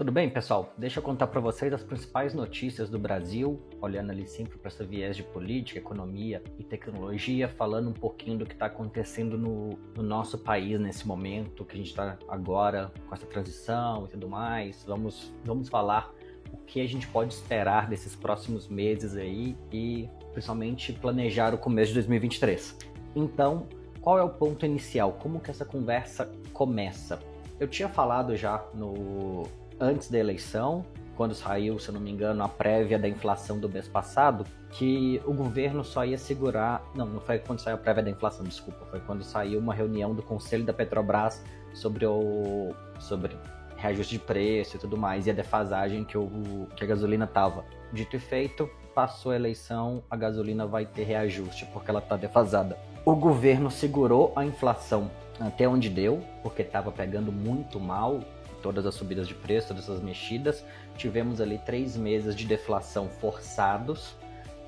Tudo bem, pessoal? Deixa eu contar para vocês as principais notícias do Brasil, olhando ali sempre para essa viés de política, economia e tecnologia, falando um pouquinho do que está acontecendo no, no, nosso país nesse momento, que a gente está agora com essa transição e tudo mais. Vamos, vamos falar o que a gente pode esperar desses próximos meses aí e principalmente planejar o começo de 2023. Então, qual é o ponto inicial? Como que essa conversa começa? Eu tinha falado já no antes da eleição, quando saiu, se não me engano, a prévia da inflação do mês passado, que o governo só ia segurar. Não, não foi quando saiu a prévia da inflação, desculpa. Foi quando saiu uma reunião do Conselho da Petrobras sobre o. sobre reajuste de preço e tudo mais, e a defasagem que, o, que a gasolina tava. Dito e feito, passou a eleição, a gasolina vai ter reajuste, porque ela tá defasada. O governo segurou a inflação até onde deu, porque estava pegando muito mal todas as subidas de preço, todas essas mexidas. Tivemos ali três meses de deflação forçados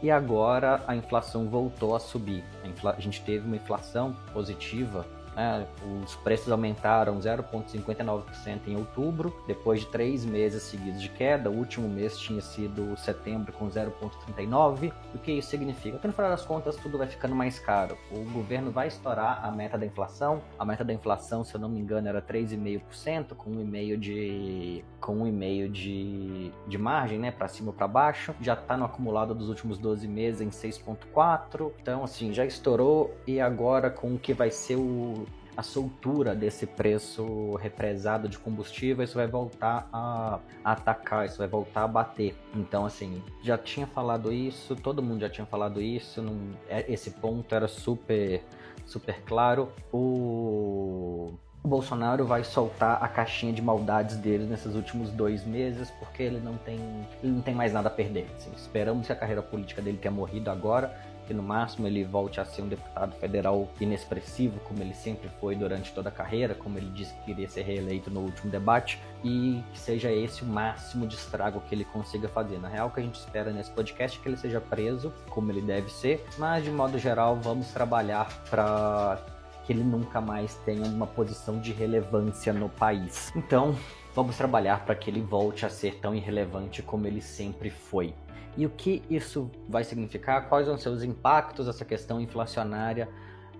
e agora a inflação voltou a subir. A, a gente teve uma inflação positiva né? Os preços aumentaram 0,59% em outubro, depois de três meses seguidos de queda. O último mês tinha sido setembro com 0,39%. O que isso significa? Que no final das contas tudo vai ficando mais caro. O governo vai estourar a meta da inflação. A meta da inflação, se eu não me engano, era 3,5%, com 1,5% de com 1,5% de, de margem, né, para cima ou para baixo. Já está no acumulado dos últimos 12 meses em 6,4%. Então, assim, já estourou e agora com o que vai ser o a soltura desse preço represado de combustível, isso vai voltar a, atacar, isso vai voltar a bater. Então, assim, já tinha falado isso, todo mundo já tinha falado isso, não, é, esse ponto era super, super claro. O o Bolsonaro vai soltar a caixinha de maldades dele nesses últimos dois meses, porque ele não tem, ele não tem mais nada a perder. Assim, esperamos que a carreira política dele tenha morrido agora que no máximo ele volte a ser um deputado federal inexpressivo, como ele sempre foi durante toda a carreira, como ele disse que queria ser reeleito no último debate, e que seja esse o máximo de estrago que ele consiga fazer. Na real, o que a gente espera nesse podcast é que ele seja preso, como ele deve ser, mas de modo geral, vamos trabalhar para que ele nunca mais tenha uma posição de relevância no país. Então, vamos trabalhar para que ele volte a ser tão irrelevante como ele sempre foi e o que isso vai significar, quais vão ser os impactos dessa questão inflacionária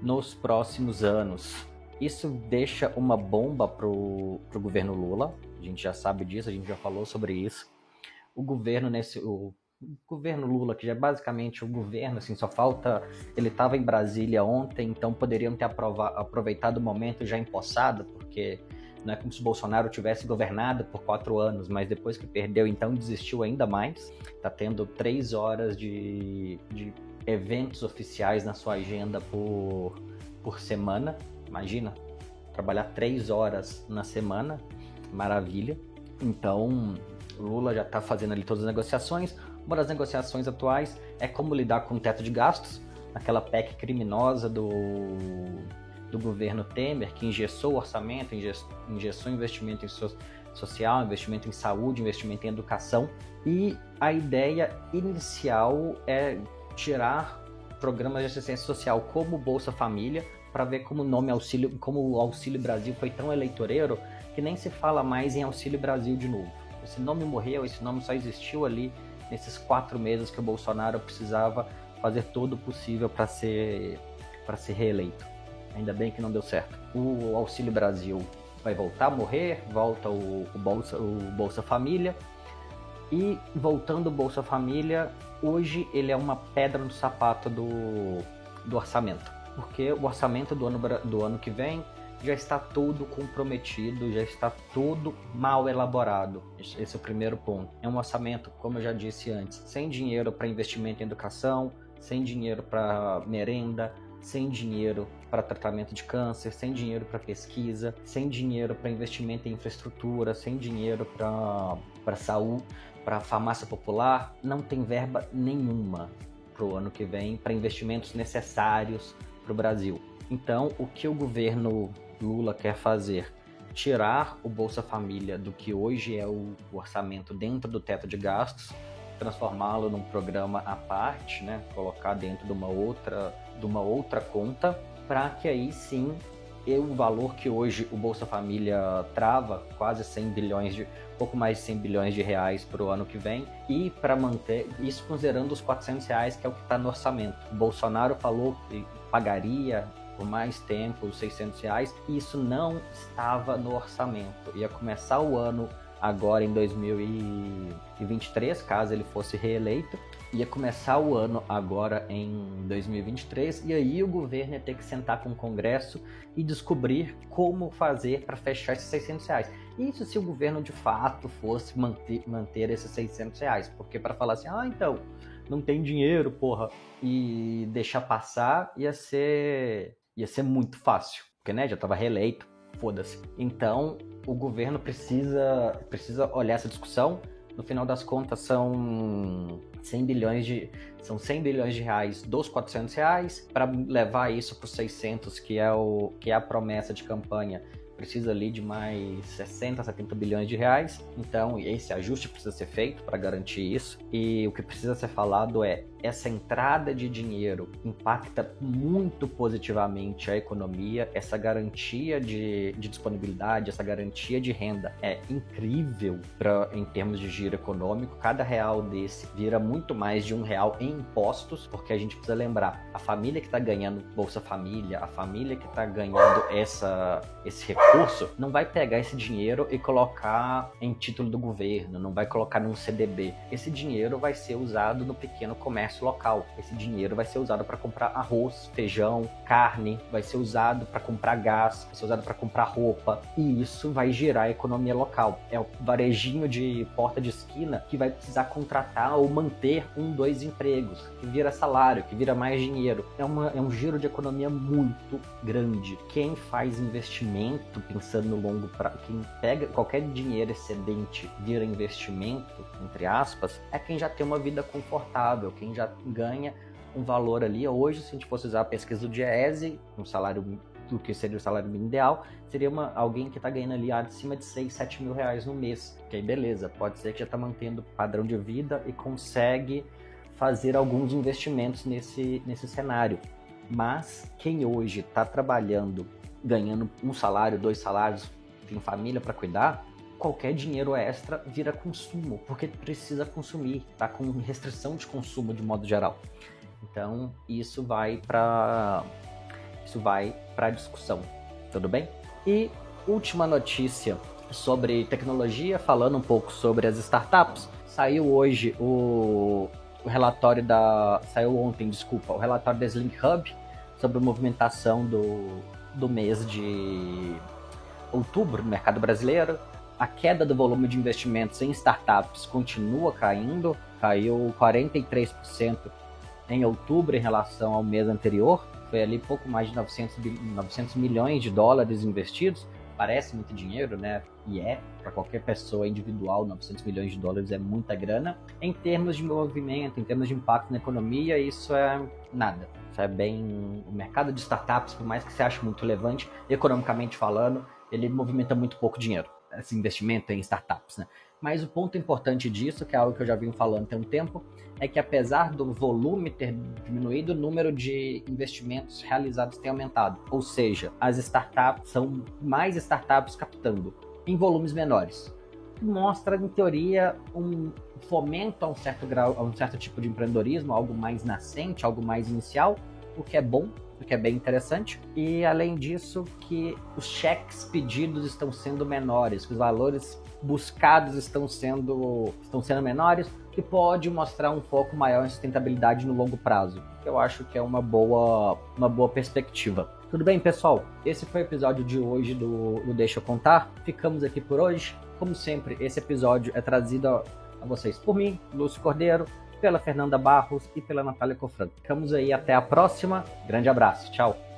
nos próximos anos. Isso deixa uma bomba para o governo Lula, a gente já sabe disso, a gente já falou sobre isso. O governo nesse. O, governo Lula, que já é basicamente o governo, assim, só falta. Ele estava em Brasília ontem, então poderiam ter aproveitado o momento já empossado, porque não é como se o Bolsonaro tivesse governado por quatro anos, mas depois que perdeu, então desistiu ainda mais. Está tendo três horas de, de eventos oficiais na sua agenda por, por semana. Imagina, trabalhar três horas na semana, maravilha. Então, Lula já está fazendo ali todas as negociações. Uma das negociações atuais é como lidar com o teto de gastos, aquela PEC criminosa do do governo Temer, que engessou o orçamento, engessou investimento em so social, investimento em saúde, investimento em educação. E a ideia inicial é tirar programas de assistência social como Bolsa Família, para ver como o nome Auxílio, como o Auxílio Brasil foi tão eleitoreiro que nem se fala mais em Auxílio Brasil de novo. Esse nome morreu, esse nome só existiu ali nesses quatro meses que o Bolsonaro precisava fazer todo o possível para ser para ser reeleito. Ainda bem que não deu certo. O Auxílio Brasil vai voltar a morrer, volta o, o, Bolsa, o Bolsa Família. E voltando o Bolsa Família, hoje ele é uma pedra no sapato do, do orçamento. Porque o orçamento do ano, do ano que vem já está tudo comprometido, já está tudo mal elaborado. Esse é o primeiro ponto. É um orçamento, como eu já disse antes, sem dinheiro para investimento em educação, sem dinheiro para merenda, sem dinheiro para tratamento de câncer, sem dinheiro para pesquisa, sem dinheiro para investimento em infraestrutura, sem dinheiro para saúde, para farmácia popular, não tem verba nenhuma para o ano que vem para investimentos necessários para o Brasil. Então, o que o governo Lula quer fazer? Tirar o Bolsa Família do que hoje é o orçamento dentro do teto de gastos transformá-lo num programa à parte, né? Colocar dentro de uma outra, de uma outra conta, para que aí sim o valor que hoje o Bolsa Família trava, quase 100 bilhões de pouco mais de 100 bilhões de reais para o ano que vem e para manter isso considerando os 400 reais que é o que está no orçamento. O Bolsonaro falou que pagaria por mais tempo os 600 reais e isso não estava no orçamento. Ia começar o ano agora em 2023, caso ele fosse reeleito, ia começar o ano agora em 2023 e aí o governo ia ter que sentar com o Congresso e descobrir como fazer para fechar esses 600 reais. Isso se o governo de fato fosse manter, manter esses 600 reais, porque para falar assim, ah, então, não tem dinheiro, porra, e deixar passar ia ser ia ser muito fácil, porque né, já estava reeleito, foda-se. Então, o governo precisa precisa olhar essa discussão no final das contas são 100 bilhões de são 100 bilhões de reais dos 400 reais para levar isso para os 600 que é o que é a promessa de campanha precisa ali de mais 60, 70 bilhões de reais. Então, esse ajuste precisa ser feito para garantir isso. E o que precisa ser falado é essa entrada de dinheiro impacta muito positivamente a economia, essa garantia de, de disponibilidade, essa garantia de renda é incrível pra, em termos de giro econômico. Cada real desse vira muito mais de um real em impostos, porque a gente precisa lembrar, a família que está ganhando Bolsa Família, a família que está ganhando essa, esse recurso, não vai pegar esse dinheiro e colocar em título do governo, não vai colocar num CDB. Esse dinheiro vai ser usado no pequeno comércio comércio local. Esse dinheiro vai ser usado para comprar arroz, feijão, carne, vai ser usado para comprar gás, vai ser usado para comprar roupa, e isso vai gerar a economia local. É o varejinho de porta de esquina que vai precisar contratar ou manter um, dois empregos, que vira salário, que vira mais dinheiro. É, uma, é um giro de economia muito grande. Quem faz investimento pensando no longo prazo, quem pega qualquer dinheiro excedente vira investimento, entre aspas, é quem já tem uma vida confortável, quem já já ganha um valor ali. Hoje, se a gente fosse usar a pesquisa do Diese, um salário do que seria o salário mínimo ideal, seria uma, alguém que está ganhando ali acima de 6, 7 mil reais no mês. Que aí beleza, pode ser que já está mantendo padrão de vida e consegue fazer alguns investimentos nesse, nesse cenário. Mas quem hoje está trabalhando, ganhando um salário, dois salários, tem família para cuidar, qualquer dinheiro extra vira consumo, porque precisa consumir, tá com restrição de consumo de modo geral. Então, isso vai para isso vai para discussão, tudo bem? E última notícia sobre tecnologia, falando um pouco sobre as startups. Saiu hoje o, o relatório da saiu ontem, desculpa, o relatório da Slink Hub sobre a movimentação do, do mês de outubro no mercado brasileiro a queda do volume de investimentos em startups continua caindo, caiu 43% em outubro em relação ao mês anterior, foi ali pouco mais de 900, 900 milhões de dólares investidos, parece muito dinheiro, né? E é, para qualquer pessoa individual, 900 milhões de dólares é muita grana. Em termos de movimento, em termos de impacto na economia, isso é nada. Isso é bem. O mercado de startups, por mais que você ache muito relevante, economicamente falando, ele movimenta muito pouco dinheiro esse investimento em startups, né? Mas o ponto importante disso, que é algo que eu já vim falando tem um tempo, é que apesar do volume ter diminuído, o número de investimentos realizados tem aumentado. Ou seja, as startups são mais startups captando em volumes menores. Mostra, em teoria, um fomento a um certo grau, a um certo tipo de empreendedorismo, algo mais nascente, algo mais inicial, o que é bom, que é bem interessante. E além disso, que os cheques pedidos estão sendo menores, que os valores buscados estão sendo, estão sendo menores, que pode mostrar um foco maior em sustentabilidade no longo prazo. Eu acho que é uma boa, uma boa perspectiva. Tudo bem, pessoal? Esse foi o episódio de hoje do, do Deixa Eu Contar. Ficamos aqui por hoje. Como sempre, esse episódio é trazido a, a vocês por mim, Lúcio Cordeiro, pela Fernanda Barros e pela Natália Cofran. Ficamos aí até a próxima. Grande abraço. Tchau.